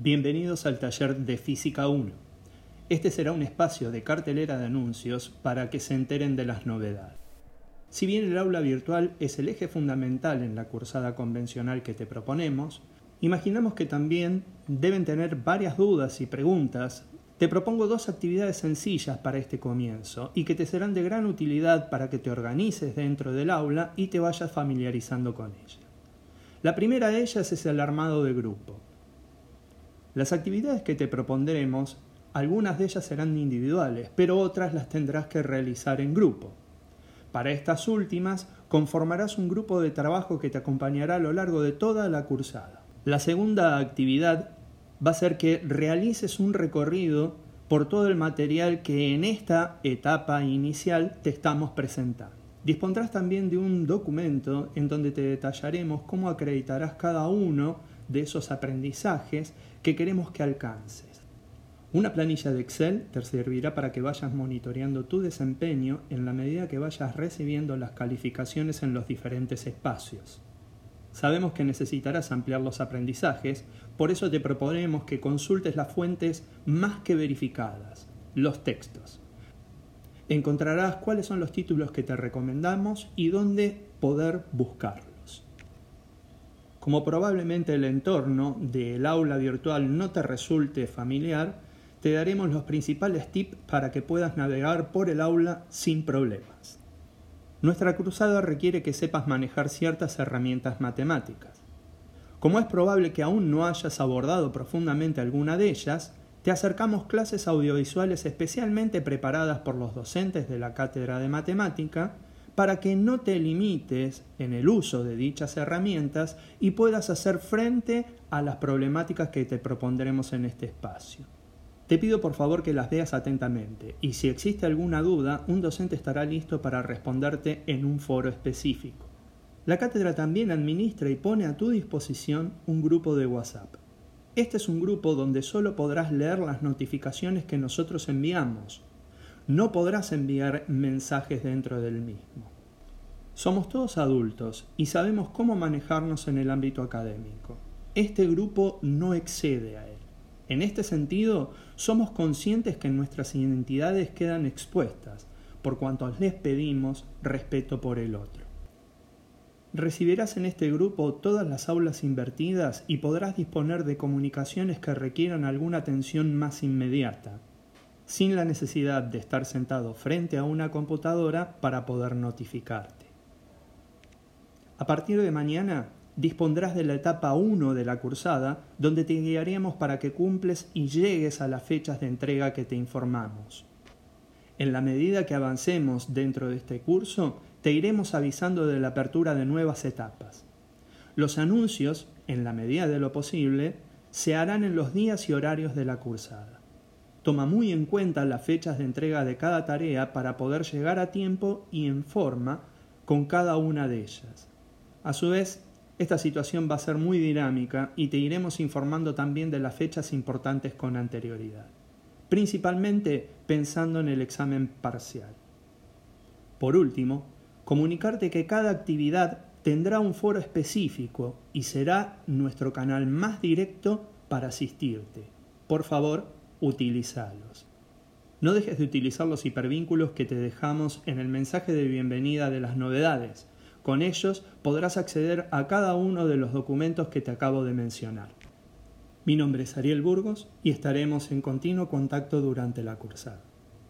Bienvenidos al taller de Física 1. Este será un espacio de cartelera de anuncios para que se enteren de las novedades. Si bien el aula virtual es el eje fundamental en la cursada convencional que te proponemos, imaginamos que también deben tener varias dudas y preguntas. Te propongo dos actividades sencillas para este comienzo y que te serán de gran utilidad para que te organices dentro del aula y te vayas familiarizando con ella. La primera de ellas es el armado de grupo. Las actividades que te propondremos, algunas de ellas serán individuales, pero otras las tendrás que realizar en grupo. Para estas últimas, conformarás un grupo de trabajo que te acompañará a lo largo de toda la cursada. La segunda actividad va a ser que realices un recorrido por todo el material que en esta etapa inicial te estamos presentando. Dispondrás también de un documento en donde te detallaremos cómo acreditarás cada uno de esos aprendizajes que queremos que alcances. Una planilla de Excel te servirá para que vayas monitoreando tu desempeño en la medida que vayas recibiendo las calificaciones en los diferentes espacios. Sabemos que necesitarás ampliar los aprendizajes, por eso te proponemos que consultes las fuentes más que verificadas, los textos. Encontrarás cuáles son los títulos que te recomendamos y dónde poder buscarlos. Como probablemente el entorno del aula virtual no te resulte familiar, te daremos los principales tips para que puedas navegar por el aula sin problemas. Nuestra cruzada requiere que sepas manejar ciertas herramientas matemáticas. Como es probable que aún no hayas abordado profundamente alguna de ellas, te acercamos clases audiovisuales especialmente preparadas por los docentes de la cátedra de matemática para que no te limites en el uso de dichas herramientas y puedas hacer frente a las problemáticas que te propondremos en este espacio. Te pido por favor que las veas atentamente y si existe alguna duda, un docente estará listo para responderte en un foro específico. La cátedra también administra y pone a tu disposición un grupo de WhatsApp. Este es un grupo donde solo podrás leer las notificaciones que nosotros enviamos, no podrás enviar mensajes dentro del mismo. Somos todos adultos y sabemos cómo manejarnos en el ámbito académico. Este grupo no excede a él. En este sentido, somos conscientes que nuestras identidades quedan expuestas, por cuanto les pedimos respeto por el otro. Recibirás en este grupo todas las aulas invertidas y podrás disponer de comunicaciones que requieran alguna atención más inmediata, sin la necesidad de estar sentado frente a una computadora para poder notificarte. A partir de mañana dispondrás de la etapa 1 de la cursada, donde te guiaremos para que cumples y llegues a las fechas de entrega que te informamos. En la medida que avancemos dentro de este curso, te iremos avisando de la apertura de nuevas etapas. Los anuncios, en la medida de lo posible, se harán en los días y horarios de la cursada toma muy en cuenta las fechas de entrega de cada tarea para poder llegar a tiempo y en forma con cada una de ellas. A su vez, esta situación va a ser muy dinámica y te iremos informando también de las fechas importantes con anterioridad, principalmente pensando en el examen parcial. Por último, comunicarte que cada actividad tendrá un foro específico y será nuestro canal más directo para asistirte. Por favor, utilizalos. No dejes de utilizar los hipervínculos que te dejamos en el mensaje de bienvenida de las novedades. Con ellos podrás acceder a cada uno de los documentos que te acabo de mencionar. Mi nombre es Ariel Burgos y estaremos en continuo contacto durante la cursada.